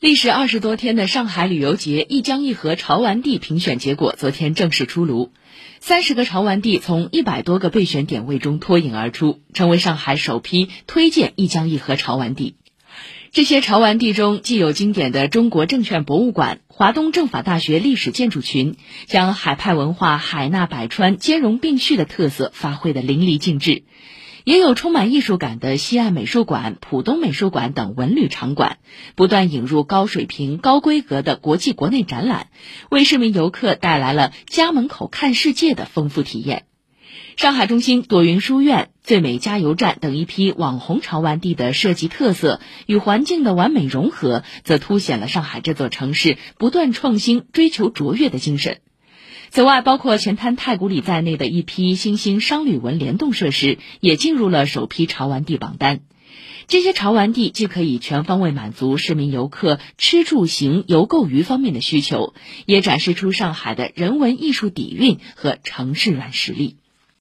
历时二十多天的上海旅游节一江一河潮玩地评选结果昨天正式出炉，三十个潮玩地从一百多个备选点位中脱颖而出，成为上海首批推荐一江一河潮玩地。这些潮玩地中，既有经典的中国证券博物馆、华东政法大学历史建筑群，将海派文化海纳百川、兼容并蓄的特色发挥得淋漓尽致。也有充满艺术感的西岸美术馆、浦东美术馆等文旅场馆，不断引入高水平、高规格的国际国内展览，为市民游客带来了家门口看世界的丰富体验。上海中心朵云书院、最美加油站等一批网红潮玩地的设计特色与环境的完美融合，则凸显了上海这座城市不断创新、追求卓越的精神。此外，包括前滩太古里在内的一批新兴商旅文联动设施也进入了首批潮玩地榜单。这些潮玩地既可以全方位满足市民游客吃住行游购娱方面的需求，也展示出上海的人文艺术底蕴和城市软实力。